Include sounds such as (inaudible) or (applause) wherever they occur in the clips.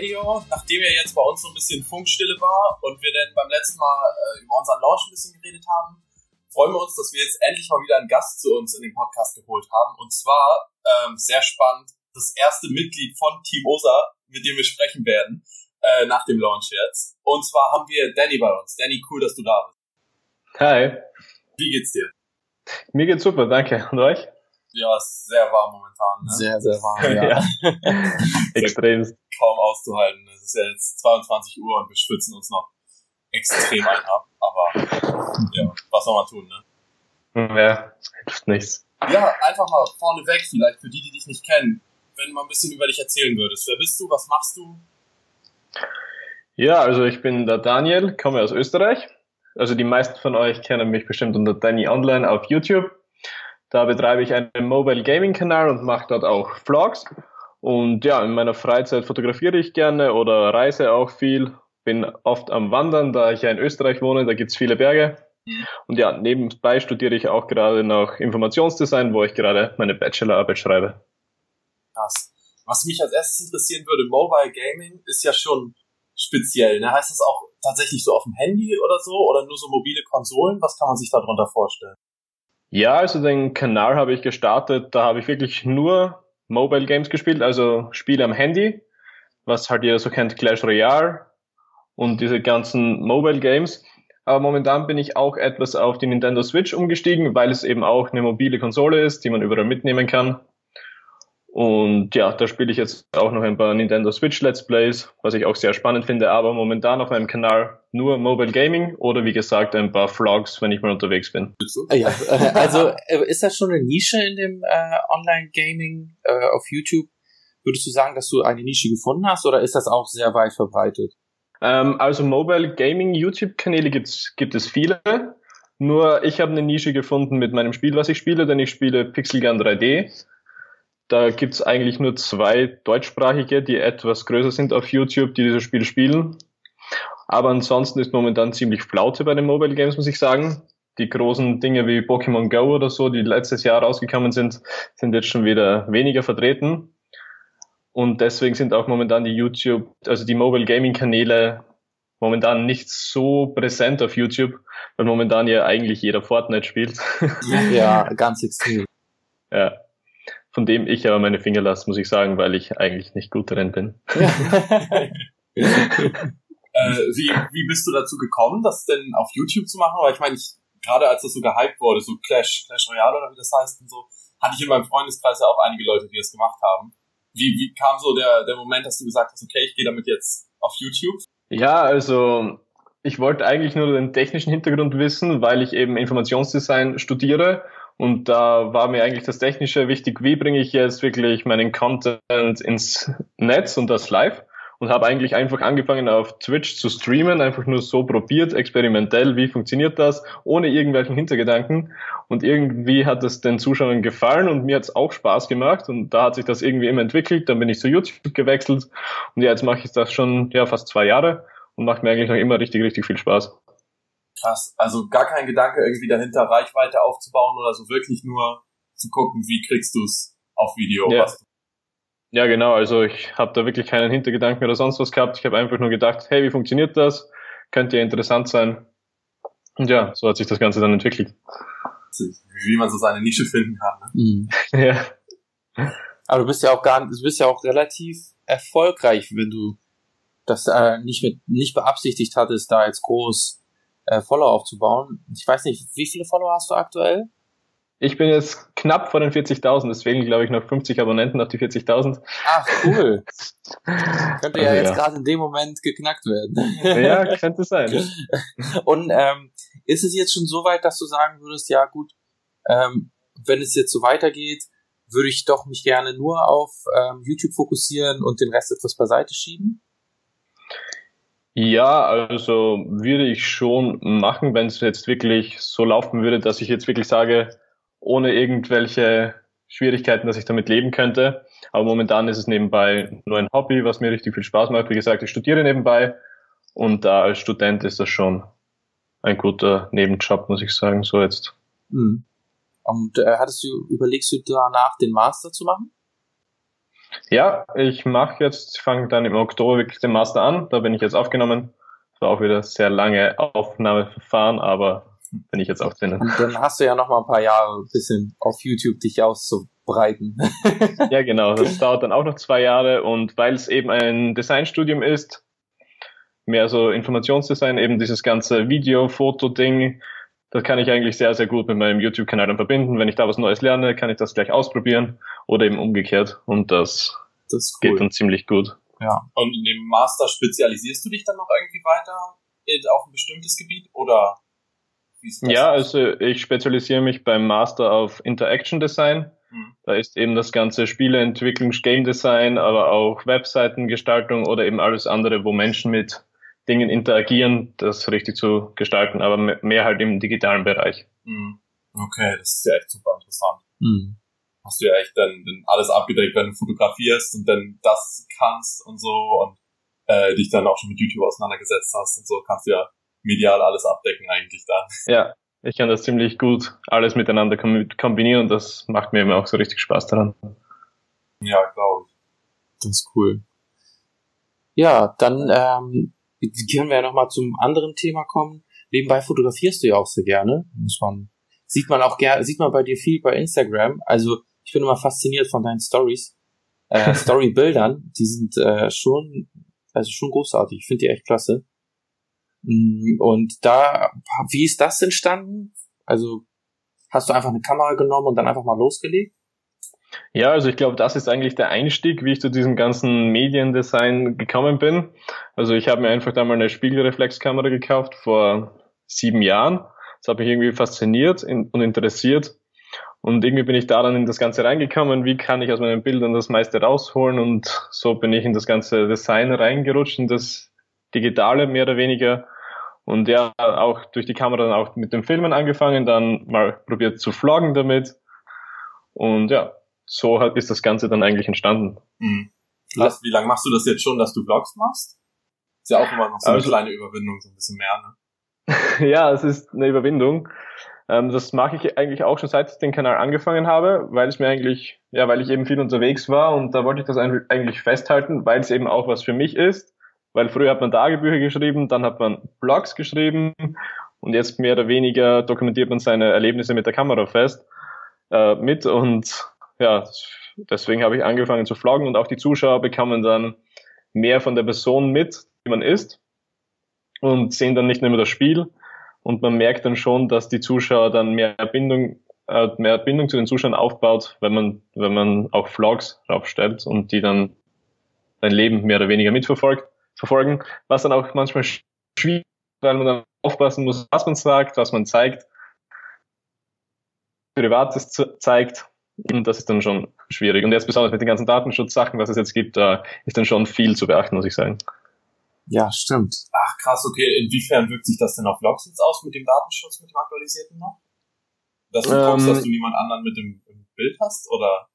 Radio. Nachdem ja jetzt bei uns so ein bisschen Funkstille war und wir dann beim letzten Mal äh, über unseren Launch ein bisschen geredet haben, freuen wir uns, dass wir jetzt endlich mal wieder einen Gast zu uns in den Podcast geholt haben. Und zwar, ähm, sehr spannend, das erste Mitglied von Team Osa, mit dem wir sprechen werden, äh, nach dem Launch jetzt. Und zwar haben wir Danny bei uns. Danny, cool, dass du da bist. Hi. Wie geht's dir? Mir geht's super, danke. Und euch? Ja, ist sehr warm momentan. Ne? Sehr, sehr warm, (laughs) ja. ja. (laughs) Extrem. Kaum auszuhalten. Es ist ja jetzt 22 Uhr und wir schwitzen uns noch extrem ein ab. Aber ja, was soll man tun, ne? Ja, hilft nichts. Ja, einfach mal vorneweg vielleicht für die, die dich nicht kennen, wenn du mal ein bisschen über dich erzählen würdest. Wer bist du? Was machst du? Ja, also ich bin der Daniel, komme aus Österreich. Also die meisten von euch kennen mich bestimmt unter Danny Online auf YouTube. Da betreibe ich einen Mobile Gaming Kanal und mache dort auch Vlogs. Und ja, in meiner Freizeit fotografiere ich gerne oder reise auch viel. Bin oft am Wandern, da ich ja in Österreich wohne, da gibt's viele Berge. Und ja, nebenbei studiere ich auch gerade noch Informationsdesign, wo ich gerade meine Bachelorarbeit schreibe. Krass. Was mich als erstes interessieren würde, Mobile Gaming ist ja schon speziell. Ne? Heißt das auch tatsächlich so auf dem Handy oder so oder nur so mobile Konsolen? Was kann man sich darunter vorstellen? Ja, also den Kanal habe ich gestartet, da habe ich wirklich nur Mobile Games gespielt, also Spiele am Handy, was halt jeder so kennt, Clash Royale und diese ganzen Mobile Games. Aber momentan bin ich auch etwas auf die Nintendo Switch umgestiegen, weil es eben auch eine mobile Konsole ist, die man überall mitnehmen kann. Und ja, da spiele ich jetzt auch noch ein paar Nintendo Switch Let's Plays, was ich auch sehr spannend finde, aber momentan auf meinem Kanal nur Mobile Gaming oder wie gesagt ein paar Vlogs, wenn ich mal unterwegs bin. Ja, äh, also äh, ist das schon eine Nische in dem äh, Online-Gaming äh, auf YouTube? Würdest du sagen, dass du eine Nische gefunden hast oder ist das auch sehr weit verbreitet? Ähm, also Mobile Gaming YouTube-Kanäle gibt's, gibt es viele. Nur ich habe eine Nische gefunden mit meinem Spiel, was ich spiele, denn ich spiele Pixel Gun 3D da gibt's eigentlich nur zwei deutschsprachige, die etwas größer sind auf YouTube, die dieses Spiel spielen. Aber ansonsten ist momentan ziemlich Flaute bei den Mobile Games, muss ich sagen. Die großen Dinge wie Pokémon Go oder so, die letztes Jahr rausgekommen sind, sind jetzt schon wieder weniger vertreten. Und deswegen sind auch momentan die YouTube, also die Mobile Gaming Kanäle momentan nicht so präsent auf YouTube, weil momentan ja eigentlich jeder Fortnite spielt. Ja, (laughs) ganz extrem. Ja von dem ich aber meine Finger lasse, muss ich sagen, weil ich eigentlich nicht gut drin bin. (laughs) äh, wie, wie bist du dazu gekommen, das denn auf YouTube zu machen? Weil ich meine, ich, gerade als das so gehypt wurde, so Clash, Clash Royale oder wie das heißt und so, hatte ich in meinem Freundeskreis ja auch einige Leute, die das gemacht haben. Wie, wie kam so der, der Moment, dass du gesagt hast, okay, ich gehe damit jetzt auf YouTube? Ja, also ich wollte eigentlich nur den technischen Hintergrund wissen, weil ich eben Informationsdesign studiere und da war mir eigentlich das Technische wichtig, wie bringe ich jetzt wirklich meinen Content ins Netz und das live. Und habe eigentlich einfach angefangen auf Twitch zu streamen, einfach nur so probiert, experimentell, wie funktioniert das, ohne irgendwelchen Hintergedanken. Und irgendwie hat es den Zuschauern gefallen und mir hat es auch Spaß gemacht. Und da hat sich das irgendwie immer entwickelt. Dann bin ich zu YouTube gewechselt und ja, jetzt mache ich das schon ja fast zwei Jahre und macht mir eigentlich noch immer richtig, richtig viel Spaß. Krass. Also gar kein Gedanke irgendwie dahinter, Reichweite aufzubauen oder so wirklich nur zu gucken, wie kriegst du es auf Video. Ja. ja, genau. Also ich habe da wirklich keinen Hintergedanken oder sonst was gehabt. Ich habe einfach nur gedacht, hey, wie funktioniert das? Könnte ja interessant sein. Und ja, so hat sich das Ganze dann entwickelt. Wie man so seine Nische finden kann. Ne? Mhm. (laughs) ja. Aber du bist ja auch gar, du bist ja auch relativ erfolgreich, wenn du das äh, nicht mit nicht beabsichtigt hattest, da jetzt groß äh, Follower aufzubauen. Ich weiß nicht, wie viele Follower hast du aktuell? Ich bin jetzt knapp vor den 40.000, deswegen glaube ich noch 50 Abonnenten auf die 40.000. Ach, cool. (laughs) könnte also, ja jetzt ja. gerade in dem Moment geknackt werden. ja, könnte sein. (laughs) Und ähm, ist es jetzt schon so weit, dass du sagen würdest, ja gut, ähm, wenn es jetzt so weitergeht, würde ich doch mich gerne nur auf ähm, YouTube fokussieren und den Rest etwas beiseite schieben? Ja, also würde ich schon machen, wenn es jetzt wirklich so laufen würde, dass ich jetzt wirklich sage, ohne irgendwelche Schwierigkeiten, dass ich damit leben könnte. Aber momentan ist es nebenbei nur ein Hobby, was mir richtig viel Spaß macht. Wie gesagt, ich studiere nebenbei und da als Student ist das schon ein guter Nebenjob, muss ich sagen, so jetzt. Mhm. Und äh, hattest du, überlegst du danach den Master zu machen? Ja, ich mache jetzt, fange dann im Oktober wirklich den Master an. Da bin ich jetzt aufgenommen. Das war auch wieder sehr lange Aufnahmeverfahren, aber bin ich jetzt auch drinnen. Und dann hast du ja noch mal ein paar Jahre ein bisschen auf YouTube dich auszubreiten. ja, genau. Das dauert dann auch noch zwei Jahre und weil es eben ein Designstudium ist, mehr so Informationsdesign, eben dieses ganze Video-Foto-Ding, das kann ich eigentlich sehr, sehr gut mit meinem YouTube-Kanal dann verbinden. Wenn ich da was Neues lerne, kann ich das gleich ausprobieren oder eben umgekehrt. Und das, das cool. geht dann ziemlich gut. Ja. Und in dem Master spezialisierst du dich dann noch irgendwie weiter auf ein bestimmtes Gebiet oder ja, also ich spezialisiere mich beim Master auf Interaction Design. Hm. Da ist eben das ganze Spieleentwicklung, Game Design, aber auch Webseitengestaltung oder eben alles andere, wo Menschen mit Dingen interagieren, das richtig zu gestalten, aber mehr halt im digitalen Bereich. Hm. Okay, das ist ja echt super interessant. Mhm. Hast du ja echt dann, dann alles abgedeckt, wenn du fotografierst und dann das kannst und so und äh, dich dann auch schon mit YouTube auseinandergesetzt hast und so, kannst du ja medial alles abdecken eigentlich dann. (laughs) Ja, ich kann das ziemlich gut alles miteinander kombinieren und das macht mir immer auch so richtig Spaß daran. Ja, glaube ich. Das ist cool. Ja, dann ähm, können wir ja nochmal zum anderen Thema kommen. Nebenbei fotografierst du ja auch sehr gerne. Muss man, sieht man auch gerne, sieht man bei dir viel bei Instagram. Also ich bin immer fasziniert von deinen Stories, äh, (laughs) Storybildern. Die sind äh, schon, also schon großartig. Ich finde die echt klasse. Mm, und da, wie ist das entstanden? Also hast du einfach eine Kamera genommen und dann einfach mal losgelegt? Ja, also ich glaube, das ist eigentlich der Einstieg, wie ich zu diesem ganzen Mediendesign gekommen bin. Also ich habe mir einfach da mal eine Spiegelreflexkamera gekauft vor sieben Jahren. Das hat mich irgendwie fasziniert und interessiert. Und irgendwie bin ich da dann in das Ganze reingekommen, wie kann ich aus meinen Bildern das meiste rausholen und so bin ich in das ganze Design reingerutscht, in das Digitale mehr oder weniger. Und ja, auch durch die Kamera dann auch mit dem Filmen angefangen, dann mal probiert zu vloggen damit. Und ja, so ist das Ganze dann eigentlich entstanden. Mhm. Was, wie lange machst du das jetzt schon, dass du Vlogs machst? Ist ja auch immer noch so eine also, kleine Überwindung, so ein bisschen mehr, ne? (laughs) ja, es ist eine Überwindung. Ähm, das mache ich eigentlich auch schon seit ich den Kanal angefangen habe, weil es mir eigentlich, ja, weil ich eben viel unterwegs war und da wollte ich das eigentlich festhalten, weil es eben auch was für mich ist. Weil früher hat man Tagebücher geschrieben, dann hat man Blogs geschrieben und jetzt mehr oder weniger dokumentiert man seine Erlebnisse mit der Kamera fest äh, mit und ja, deswegen habe ich angefangen zu vloggen und auch die Zuschauer bekommen dann mehr von der Person mit, die man ist und sehen dann nicht nur das Spiel. Und man merkt dann schon, dass die Zuschauer dann mehr Bindung äh, mehr Bindung zu den Zuschauern aufbaut, wenn man wenn man auch Vlogs draufstellt und die dann dein Leben mehr oder weniger mitverfolgt verfolgen, was dann auch manchmal schwierig, weil man dann aufpassen muss, was man sagt, was man zeigt, Privates zeigt und (laughs) das ist dann schon schwierig. Und jetzt besonders mit den ganzen Datenschutzsachen, was es jetzt gibt, da ist dann schon viel zu beachten, muss ich sagen. Ja, stimmt. Ach krass, okay. Inwiefern wirkt sich das denn auf Vlogs jetzt aus mit dem Datenschutz, mit dem aktualisierten noch? Dass du ähm, guckst, dass du niemand anderen mit dem, Bild hast, oder?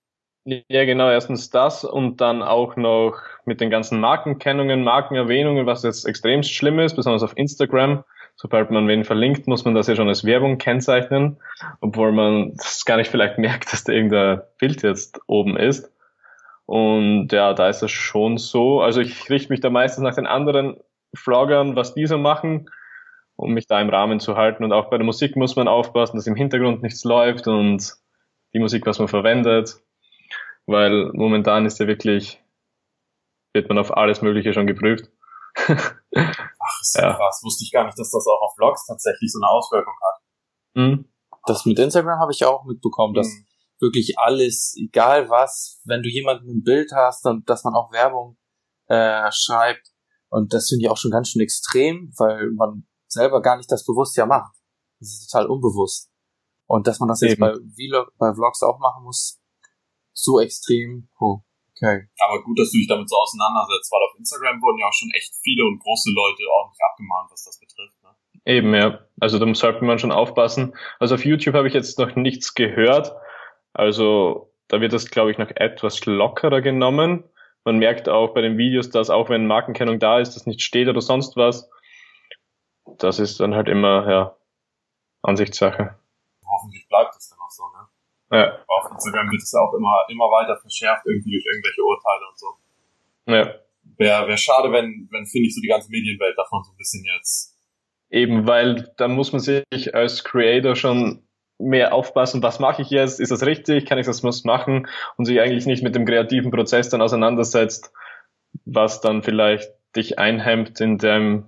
Ja, genau. Erstens das und dann auch noch mit den ganzen Markenkennungen, Markenerwähnungen, was jetzt extrem schlimm ist, besonders auf Instagram sobald man wen verlinkt, muss man das ja schon als Werbung kennzeichnen, obwohl man das gar nicht vielleicht (laughs) merkt, dass da irgendein Bild jetzt oben ist. Und ja, da ist das schon so. Also ich richte mich da meistens nach den anderen Vloggern, was die so machen, um mich da im Rahmen zu halten. Und auch bei der Musik muss man aufpassen, dass im Hintergrund nichts läuft und die Musik, was man verwendet. Weil momentan ist ja wirklich, wird man auf alles Mögliche schon geprüft. (laughs) Ach, ist ja. krass. Wusste ich gar nicht, dass das auch auf Vlogs tatsächlich so eine Auswirkung hat. Mhm. Das mit Instagram habe ich auch mitbekommen, dass mhm. wirklich alles, egal was, wenn du jemanden ein Bild hast, dann, dass man auch Werbung äh, schreibt. Und das finde ich auch schon ganz schön extrem, weil man selber gar nicht das bewusst ja macht. Das ist total unbewusst. Und dass man das Eben. jetzt bei, Vlog, bei Vlogs auch machen muss, so extrem, oh, Okay. Aber gut, dass du dich damit so auseinandersetzt, weil auf Instagram wurden ja auch schon echt viele und große Leute ordentlich abgemahnt, was das betrifft. Ne? Eben, ja. Also da sollte man schon aufpassen. Also auf YouTube habe ich jetzt noch nichts gehört. Also da wird das, glaube ich, noch etwas lockerer genommen. Man merkt auch bei den Videos, dass auch wenn Markenkennung da ist, das nicht steht oder sonst was. Das ist dann halt immer, ja, Ansichtssache. Hoffentlich bleibt es dann auch so, ne? Ja. Auf Instagram wird es auch immer, immer weiter verschärft, irgendwie durch irgendwelche Urteile und so. Ja. Wäre wär schade, wenn, wenn, finde ich, so die ganze Medienwelt davon so ein bisschen jetzt. Eben, weil dann muss man sich als Creator schon mehr aufpassen, was mache ich jetzt, ist das richtig, kann ich das was machen und sich eigentlich nicht mit dem kreativen Prozess dann auseinandersetzt, was dann vielleicht dich einhemmt in dem,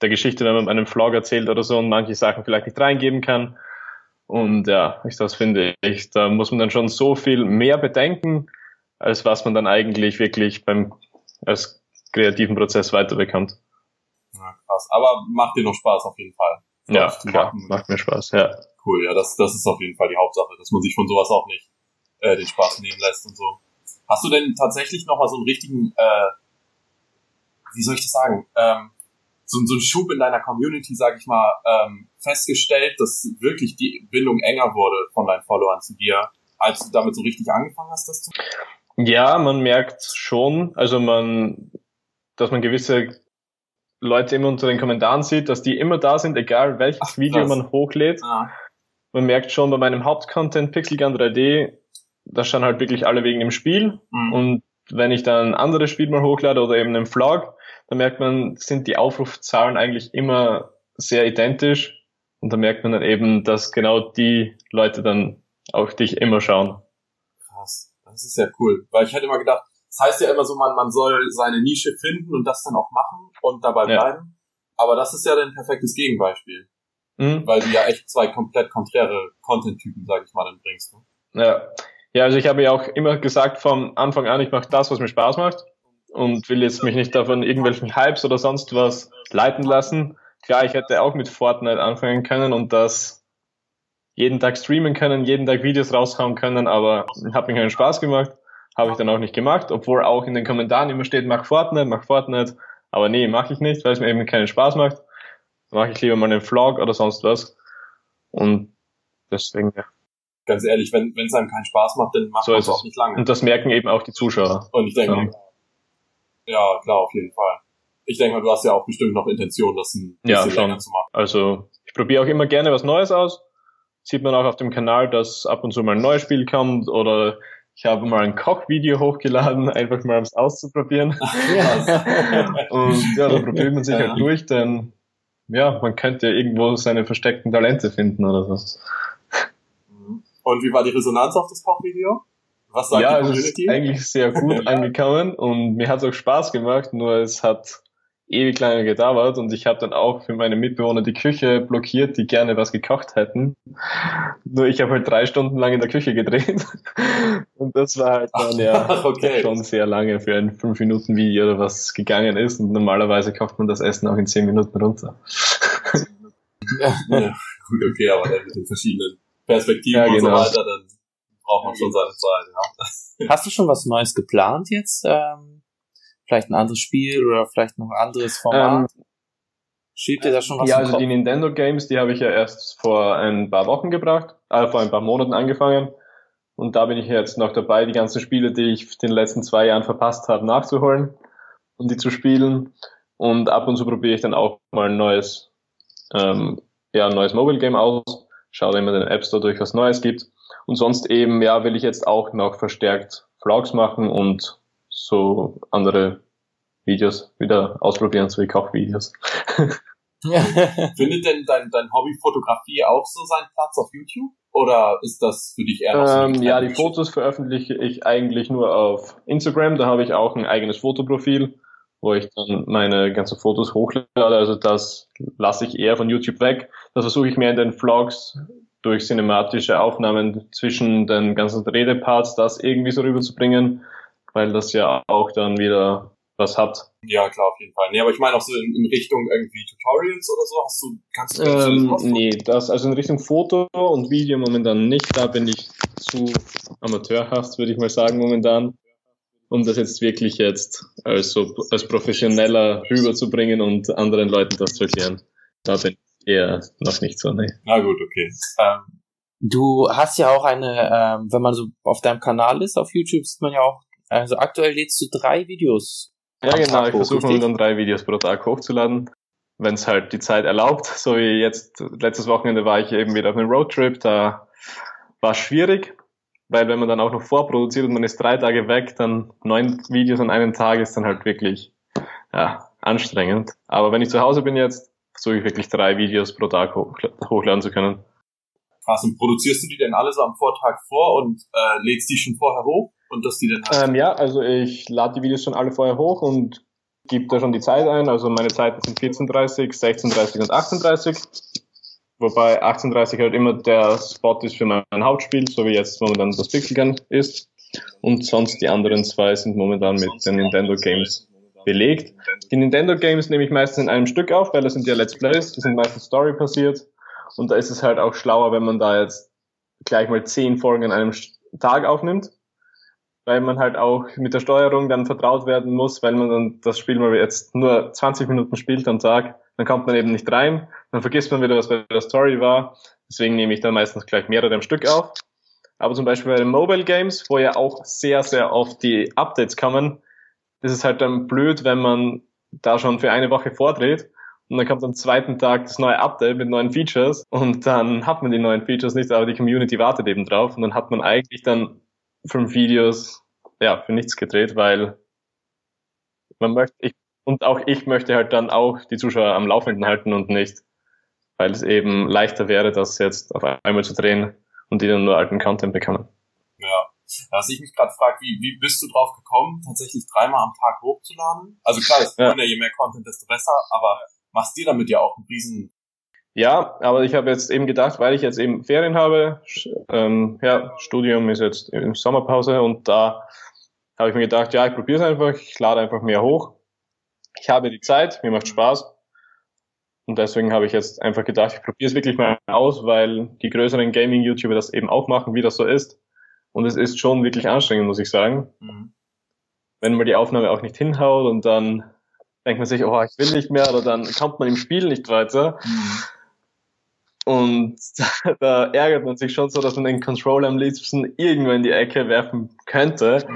der Geschichte, wenn man einem Vlog erzählt oder so und manche Sachen vielleicht nicht reingeben kann. Und ja, ich, das finde ich, da muss man dann schon so viel mehr bedenken, als was man dann eigentlich wirklich beim als kreativen Prozess weiterbekommt. Ja, krass. Aber macht dir noch Spaß auf jeden Fall. Ja, klar, macht mir Spaß, ja. Cool, ja, das, das ist auf jeden Fall die Hauptsache, dass man sich von sowas auch nicht äh, den Spaß nehmen lässt und so. Hast du denn tatsächlich noch mal so einen richtigen, äh, wie soll ich das sagen, ähm, so, so einen Schub in deiner Community, sag ich mal, ähm, festgestellt, dass wirklich die Bindung enger wurde von deinen Followern zu dir, als du damit so richtig angefangen hast, das zu Ja, man merkt schon, also man, dass man gewisse Leute immer unter den Kommentaren sieht, dass die immer da sind, egal welches Ach, Video man hochlädt. Ah. Man merkt schon bei meinem Hauptcontent Pixelgun 3D, da stehen halt wirklich alle wegen dem Spiel. Mhm. Und wenn ich dann ein anderes Spiel mal hochlade oder eben einen Vlog, dann merkt man, sind die Aufrufzahlen eigentlich immer sehr identisch. Und da merkt man dann eben, dass genau die Leute dann auf dich immer schauen. Krass, das ist ja cool. Weil ich hätte immer gedacht, das heißt ja immer so, man, man soll seine Nische finden und das dann auch machen und dabei ja. bleiben. Aber das ist ja ein perfektes Gegenbeispiel. Mhm. Weil du ja echt zwei komplett konträre Content-Typen, sag ich mal, dann bringst. Ne? Ja. Ja, also ich habe ja auch immer gesagt vom Anfang an, ich mache das, was mir Spaß macht und will jetzt mich nicht davon irgendwelchen Hypes oder sonst was leiten lassen. Klar, ich hätte auch mit Fortnite anfangen können und das jeden Tag streamen können, jeden Tag Videos raushauen können, aber hat mir keinen Spaß gemacht. Habe ich dann auch nicht gemacht, obwohl auch in den Kommentaren immer steht, mach Fortnite, mach Fortnite. Aber nee, mache ich nicht, weil es mir eben keinen Spaß macht. Mache ich lieber mal einen Vlog oder sonst was. Und deswegen, ja. Ganz ehrlich, wenn es einem keinen Spaß macht, dann macht so man es auch nicht lange. Und das merken eben auch die Zuschauer. Und ich denke, ja, klar, auf jeden Fall. Ich denke mal, du hast ja auch bestimmt noch Intention, das ein bisschen ja, länger zu machen. Also ich probiere auch immer gerne was Neues aus. Sieht man auch auf dem Kanal, dass ab und zu mal ein neues Spiel kommt oder ich habe mal ein Kochvideo hochgeladen, (laughs) einfach mal um es auszuprobieren. (laughs) und ja, da probiert man sich ja. halt durch, denn ja, man könnte ja irgendwo seine versteckten Talente finden oder so. Und wie war die Resonanz auf das Kochvideo? Was sagt ja, die Community? Ja, ist eigentlich sehr gut (laughs) angekommen und mir hat es auch Spaß gemacht, nur es hat ewig lange gedauert und ich habe dann auch für meine Mitbewohner die Küche blockiert, die gerne was gekocht hätten. Nur ich habe halt drei Stunden lang in der Küche gedreht (laughs) und das war halt dann ja (laughs) okay. schon sehr lange für ein 5 Minuten Video oder was gegangen ist und normalerweise kocht man das Essen auch in 10 Minuten runter. ja, gut, okay, aber dann mit den verschiedenen Perspektiven ja, genau. und so weiter, dann braucht man schon seine Zeit, ja. Hast du schon was Neues geplant jetzt? Ähm, vielleicht ein anderes Spiel oder vielleicht noch ein anderes Format? Ähm, Steht dir da schon was Ja, also die Nintendo Games, die habe ich ja erst vor ein paar Wochen gebracht, äh, vor ein paar Monaten angefangen. Und da bin ich jetzt noch dabei, die ganzen Spiele, die ich in den letzten zwei Jahren verpasst habe, nachzuholen und die zu spielen. Und ab und zu probiere ich dann auch mal ein neues, ähm, ja, ein neues Mobile Game aus. Schaue immer in den App Store durch, was Neues gibt. Und sonst eben, ja, will ich jetzt auch noch verstärkt Vlogs machen und so andere Videos wieder ausprobieren, so wie Kochvideos. (laughs) Findet denn dein, dein Hobby Fotografie auch so seinen Platz auf YouTube? Oder ist das für dich eher so ähm, Ja, die Fotos veröffentliche ich eigentlich nur auf Instagram. Da habe ich auch ein eigenes Fotoprofil, wo ich dann meine ganzen Fotos hochlade. Also das lasse ich eher von YouTube weg. Das versuche ich mehr in den Vlogs durch cinematische Aufnahmen zwischen den ganzen Redeparts das irgendwie so rüberzubringen, weil das ja auch dann wieder was hat. Ja, klar, auf jeden Fall. Nee, aber ich meine auch so in, in Richtung irgendwie Tutorials oder so, hast du, kannst du das ähm, Nee, das, also in Richtung Foto und Video momentan nicht, da bin ich zu amateurhaft, würde ich mal sagen, momentan, um das jetzt wirklich jetzt als, so, als professioneller rüberzubringen und anderen Leuten das zu erklären. Da bin eher noch nicht so, ne. Na gut, okay. Ähm, du hast ja auch eine, ähm, wenn man so auf deinem Kanal ist, auf YouTube, sieht man ja auch, also aktuell lädst du drei Videos. Ja, genau, ich versuche mal dann drei Videos pro Tag hochzuladen, wenn es halt die Zeit erlaubt. So wie jetzt, letztes Wochenende war ich eben wieder auf einem Roadtrip, da war es schwierig, weil wenn man dann auch noch vorproduziert und man ist drei Tage weg, dann neun Videos an einem Tag ist dann halt wirklich ja, anstrengend. Aber wenn ich zu Hause bin jetzt, versuche ich wirklich drei Videos pro Tag hoch, hochladen zu können. Krass, und produzierst du die denn alle so am Vortag vor und äh, lädst die schon vorher hoch? Und dass die dann ähm, Ja, also ich lade die Videos schon alle vorher hoch und gebe da schon die Zeit ein. Also meine Zeiten sind 14.30, 16.30 und 18.30. Wobei 18.30 halt immer der Spot ist für mein Hauptspiel, so wie jetzt momentan das Pixelgun ist. Und sonst die anderen zwei sind momentan mit den Nintendo Games belegt. Die Nintendo Games nehme ich meistens in einem Stück auf, weil das sind ja Let's Plays, die sind meistens Story passiert. Und da ist es halt auch schlauer, wenn man da jetzt gleich mal zehn Folgen an einem Tag aufnimmt. Weil man halt auch mit der Steuerung dann vertraut werden muss, weil man dann das Spiel mal jetzt nur 20 Minuten spielt am Tag dann kommt man eben nicht rein, dann vergisst man wieder, was bei der Story war. Deswegen nehme ich dann meistens gleich mehrere am Stück auf. Aber zum Beispiel bei den Mobile Games, wo ja auch sehr, sehr oft die Updates kommen, ist es halt dann blöd, wenn man da schon für eine Woche vordreht und dann kommt am zweiten Tag das neue Update mit neuen Features und dann hat man die neuen Features nicht, aber die Community wartet eben drauf und dann hat man eigentlich dann fünf Videos ja für nichts gedreht, weil man möchte, ich und auch ich möchte halt dann auch die Zuschauer am Laufenden halten und nicht, weil es eben leichter wäre, das jetzt auf einmal zu drehen und die dann nur alten Content bekommen. Ja. Was ich mich gerade frage, wie, wie bist du drauf gekommen, tatsächlich dreimal am Tag hochzuladen? Also klar, ist ja. je mehr Content, desto besser, aber machst dir damit ja auch einen riesen ja, aber ich habe jetzt eben gedacht, weil ich jetzt eben Ferien habe, ähm, ja, Studium ist jetzt in Sommerpause und da habe ich mir gedacht, ja, ich probiere es einfach, ich lade einfach mehr hoch ich habe die Zeit, mir macht Spaß. Und deswegen habe ich jetzt einfach gedacht, ich probiere es wirklich mal aus, weil die größeren Gaming-YouTuber das eben auch machen, wie das so ist. Und es ist schon wirklich anstrengend, muss ich sagen. Mhm. Wenn man die Aufnahme auch nicht hinhaut und dann denkt man sich, oh, ich will nicht mehr, oder dann kommt man im Spiel nicht weiter. Mhm. Und (laughs) da, da, ärgert man sich schon so, dass man den Controller am liebsten irgendwo in die Ecke werfen könnte.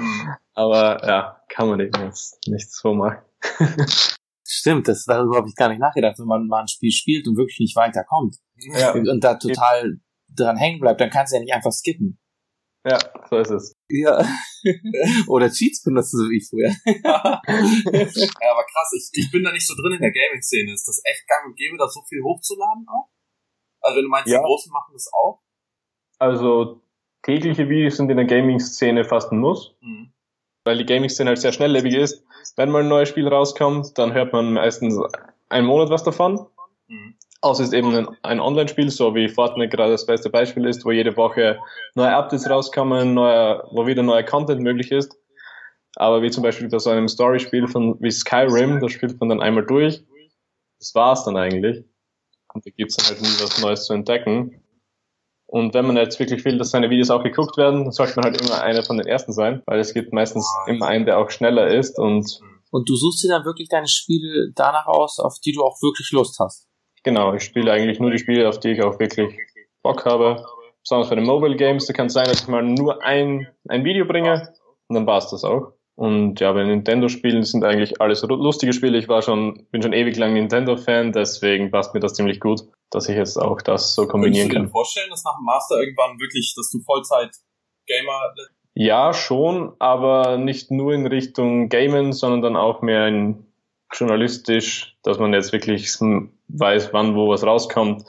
Aber ja, kann man eben jetzt nicht so machen. (laughs) Stimmt, das, darüber habe ich gar nicht nachgedacht, wenn man mal ein Spiel spielt und wirklich nicht weiterkommt ja. und da total dran hängen bleibt, dann kannst du ja nicht einfach skippen. Ja, so ist es. Ja. (laughs) Oder Cheats benutzen, so wie früher. ja, aber krass, ich, ich bin da nicht so drin in der Gaming-Szene. Ist das echt gang und gäbe, da so viel hochzuladen auch? Also wenn du meinst, ja. die Großen machen das auch? Also tägliche Videos sind in der Gaming-Szene fast ein Muss. Mhm weil die Gaming-Szene halt sehr schnelllebig ist. Wenn mal ein neues Spiel rauskommt, dann hört man meistens einen Monat was davon. Mhm. Außer es ist eben ein, ein Online-Spiel, so wie Fortnite gerade das beste Beispiel ist, wo jede Woche neue Updates rauskommen, neuer, wo wieder neuer Content möglich ist. Aber wie zum Beispiel bei so einem Story-Spiel von wie Skyrim, da spielt man dann einmal durch. Das war's dann eigentlich. Und da gibt's dann halt nie was Neues zu entdecken. Und wenn man jetzt wirklich will, dass seine Videos auch geguckt werden, dann sollte man halt immer einer von den ersten sein, weil es gibt meistens immer einen, der auch schneller ist und und du suchst dir dann wirklich deine Spiele danach aus, auf die du auch wirklich Lust hast. Genau, ich spiele eigentlich nur die Spiele, auf die ich auch wirklich Bock habe. Besonders bei den Mobile Games, da kann es sein, dass ich mal nur ein, ein Video bringe und dann war's das auch. Und ja, bei Nintendo-Spielen sind eigentlich alles lustige Spiele. Ich war schon, bin schon ewig lang Nintendo-Fan, deswegen passt mir das ziemlich gut, dass ich jetzt auch das so kombinieren kann. Kannst du dir vorstellen, dass nach dem Master irgendwann wirklich, dass du Vollzeit-Gamer ja, schon, aber nicht nur in Richtung Gamen, sondern dann auch mehr in journalistisch, dass man jetzt wirklich weiß, wann wo was rauskommt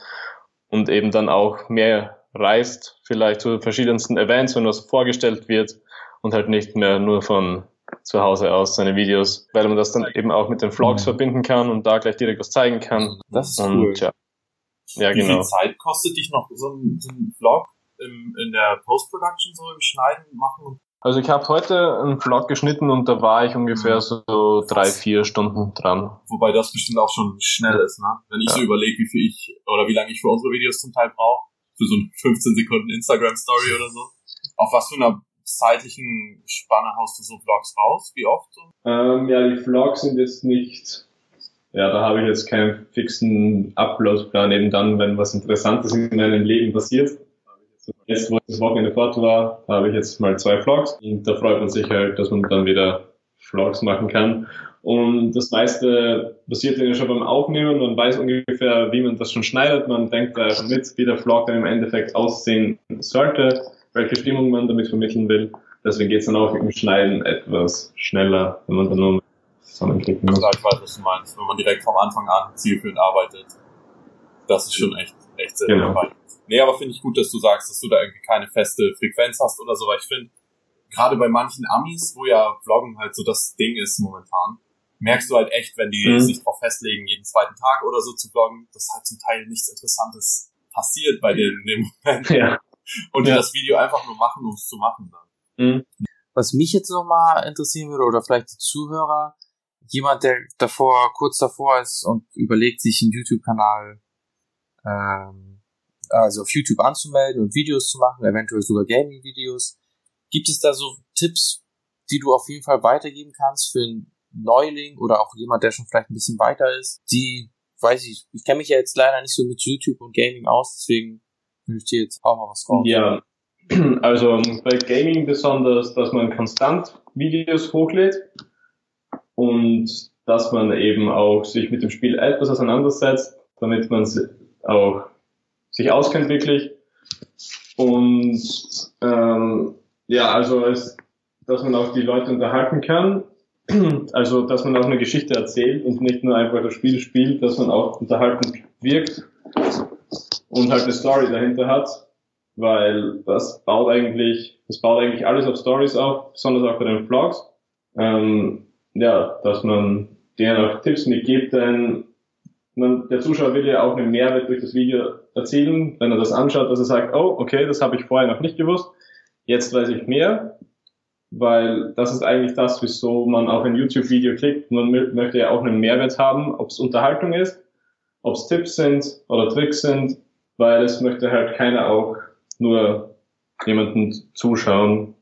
und eben dann auch mehr reist, vielleicht zu verschiedensten Events, wenn was vorgestellt wird und halt nicht mehr nur von zu Hause aus seine Videos, weil man das dann eben auch mit den Vlogs mhm. verbinden kann und da gleich direkt was zeigen kann. Das ist und, cool. Ja, ja Wie genau. viel Zeit kostet dich noch so ein, so ein Vlog im, in der Post-Production, so im Schneiden machen? Also ich habe heute einen Vlog geschnitten und da war ich ungefähr mhm. so drei, vier Stunden dran. Wobei das bestimmt auch schon schnell ist, ne? Wenn ich ja. so überlege, wie viel ich oder wie lange ich für unsere Videos zum Teil brauche, für so ein 15 Sekunden Instagram-Story oder so. Auf was für einer zeitlichen Spanne haust du so Vlogs raus? Wie oft? Ähm, ja, die Vlogs sind jetzt nicht, ja, da habe ich jetzt keinen fixen Upload-Plan, eben dann, wenn was Interessantes in meinem Leben passiert. Jetzt, wo ich das Wochenende fort war, habe ich jetzt mal zwei Vlogs und da freut man sich halt, dass man dann wieder Vlogs machen kann. Und das meiste passiert ja schon beim Aufnehmen. Man weiß ungefähr, wie man das schon schneidet. Man denkt da mit, wie der Vlog dann im Endeffekt aussehen sollte welche Stimmung man damit vermitteln will. Deswegen geht es dann auch im Schneiden etwas schneller, wenn man dann nur zusammenklicken muss. Ja, ich weiß, was du meinst. Wenn man direkt vom Anfang an zielführend arbeitet, das ist schon echt, echt sehr genau. dabei. Nee, aber finde ich gut, dass du sagst, dass du da irgendwie keine feste Frequenz hast oder so, weil ich finde, gerade bei manchen Amis, wo ja Vloggen halt so das Ding ist momentan, merkst du halt echt, wenn die mhm. sich darauf festlegen, jeden zweiten Tag oder so zu vloggen, dass halt zum Teil nichts Interessantes passiert bei denen in dem Moment. Ja. Und ja. das Video einfach nur machen, um es zu machen dann. Mhm. Was mich jetzt nochmal interessieren würde, oder vielleicht die Zuhörer, jemand, der davor, kurz davor ist und überlegt, sich einen YouTube-Kanal, ähm, also auf YouTube anzumelden und Videos zu machen, eventuell sogar Gaming-Videos. Gibt es da so Tipps, die du auf jeden Fall weitergeben kannst für einen Neuling oder auch jemand, der schon vielleicht ein bisschen weiter ist, die, weiß ich, ich kenne mich ja jetzt leider nicht so mit YouTube und Gaming aus, deswegen möchte jetzt auch mal was raus. Ja, (clears throat) also bei Gaming besonders, dass man konstant Videos hochlädt und dass man eben auch sich mit dem Spiel etwas auseinandersetzt, damit man auch sich auskennt wirklich. Und ähm, ja, also es, dass man auch die Leute unterhalten kann. (clears throat) Also dass man auch eine Geschichte erzählt und nicht nur einfach das Spiel spielt, dass man auch unterhalten wirkt und halt eine Story dahinter hat weil das baut eigentlich, das baut eigentlich alles auf Stories auf, besonders auch bei den Vlogs. Ähm, ja, dass man denen auch Tipps mitgibt, denn man, der Zuschauer will ja auch einen Mehrwert durch das Video erzielen, wenn er das anschaut, dass er sagt, oh, okay, das habe ich vorher noch nicht gewusst, jetzt weiß ich mehr, weil das ist eigentlich das, wieso man auf ein YouTube-Video klickt. Man möchte ja auch einen Mehrwert haben, ob es Unterhaltung ist, ob es Tipps sind oder Tricks sind, weil es möchte halt keiner auch nur jemanden zuschauen,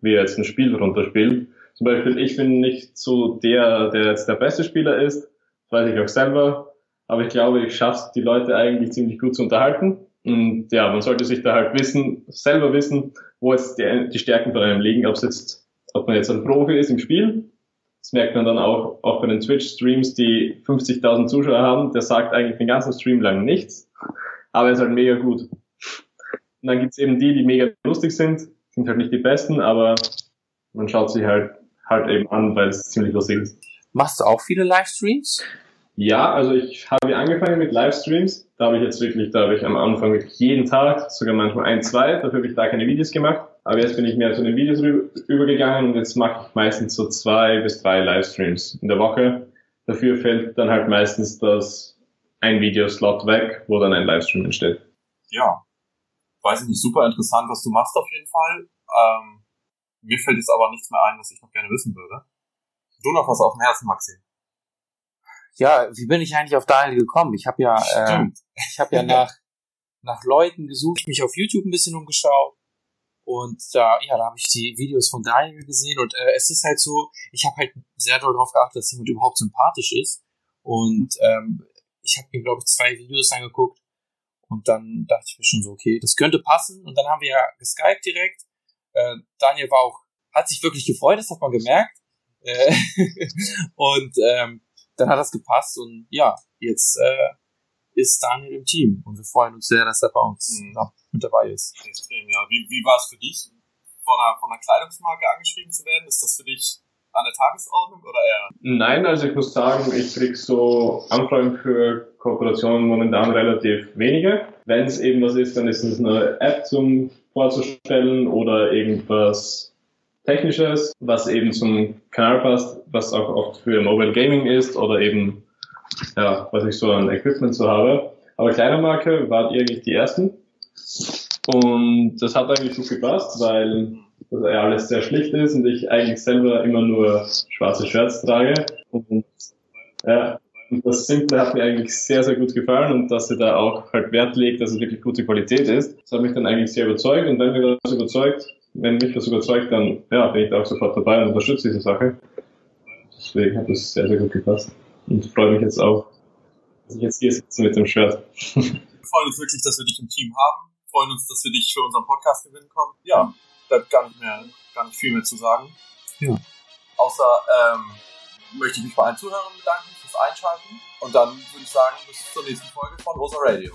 wie er jetzt ein Spiel runterspielt. Zum Beispiel, ich bin nicht so der, der jetzt der beste Spieler ist, das weiß ich auch selber, aber ich glaube, ich schaffe die Leute eigentlich ziemlich gut zu unterhalten. Und ja, man sollte sich da halt wissen, selber wissen, wo jetzt die, die Stärken von einem liegen, ob es jetzt, ob man jetzt ein Profi ist im Spiel. Das merkt man dann auch, auch bei den Twitch-Streams, die 50.000 Zuschauer haben, der sagt eigentlich den ganzen Stream lang nichts, aber er ist halt mega gut. Und dann gibt's eben die, die mega lustig sind, sind halt nicht die besten, aber man schaut sie halt halt eben an, weil es ziemlich lustig ist. Machst du auch viele Livestreams? Ja, also ich habe angefangen mit Livestreams. Da habe ich jetzt wirklich, da habe ich am Anfang wirklich jeden Tag, sogar manchmal ein, zwei, dafür habe ich da keine Videos gemacht. Aber jetzt bin ich mehr zu den Videos übergegangen und jetzt mache ich meistens so zwei bis drei Livestreams in der Woche. Dafür fällt dann halt meistens das ein Videoslot weg, wo dann ein Livestream entsteht. Ja, weiß ich nicht, super interessant, was du machst auf jeden Fall. Ähm, mir fällt jetzt aber nichts mehr ein, was ich noch gerne wissen würde. Du noch was auf dem Herzen, Maxi? Ja, wie bin ich eigentlich auf Daniel gekommen? Ich habe ja, äh, ich habe ja (laughs) nach nach Leuten gesucht, mich auf YouTube ein bisschen umgeschaut und da, ja, da habe ich die Videos von Daniel gesehen und äh, es ist halt so, ich habe halt sehr doll darauf geachtet, dass jemand überhaupt sympathisch ist und ähm, ich habe mir glaube ich zwei Videos angeguckt und dann dachte ich mir schon so, okay, das könnte passen. Und dann haben wir ja geskypt direkt. Äh, Daniel war auch, hat sich wirklich gefreut, das hat man gemerkt. Äh, (laughs) und ähm, dann hat das gepasst und ja, jetzt äh, ist Daniel im Team und wir freuen uns sehr, dass er bei uns mhm. mit dabei ist. Extrem, ja. Wie, wie war es für dich, von einer, von einer Kleidungsmarke angeschrieben zu werden? Ist das für dich an der Tagesordnung oder eher? Nein, also ich muss sagen, ich krieg so Anfragen für Kooperationen momentan relativ wenige. Wenn es eben was ist, dann ist es eine App zum vorzustellen oder irgendwas Technisches, was eben zum Kanal passt, was auch oft für Mobile Gaming ist oder eben, ja, was ich so an Equipment so habe. Aber kleiner Marke waren eigentlich die ersten. Und das hat eigentlich gut gepasst, weil dass er alles sehr schlicht ist und ich eigentlich selber immer nur schwarze Shirts trage. Und, ja, und das Simple hat mir eigentlich sehr, sehr gut gefallen und dass sie da auch halt Wert legt, dass es wirklich gute Qualität ist. Das hat mich dann eigentlich sehr überzeugt und wenn mich das überzeugt, wenn mich das überzeugt, dann ja, bin ich da auch sofort dabei und unterstütze diese Sache. Deswegen hat das sehr, sehr gut gepasst. Und freue mich jetzt auch, dass ich jetzt hier sitze mit dem Shirt. (laughs) Wir freuen uns wirklich, dass wir dich im Team haben. Wir freuen uns, dass wir dich für unseren Podcast gewinnen konnten. Ja, bleibt gar nicht mehr, gar nicht viel mehr zu sagen. Ja. Außer ähm, möchte ich mich bei allen Zuhörern bedanken fürs Einschalten und dann würde ich sagen, bis zur nächsten Folge von Rosa Radio.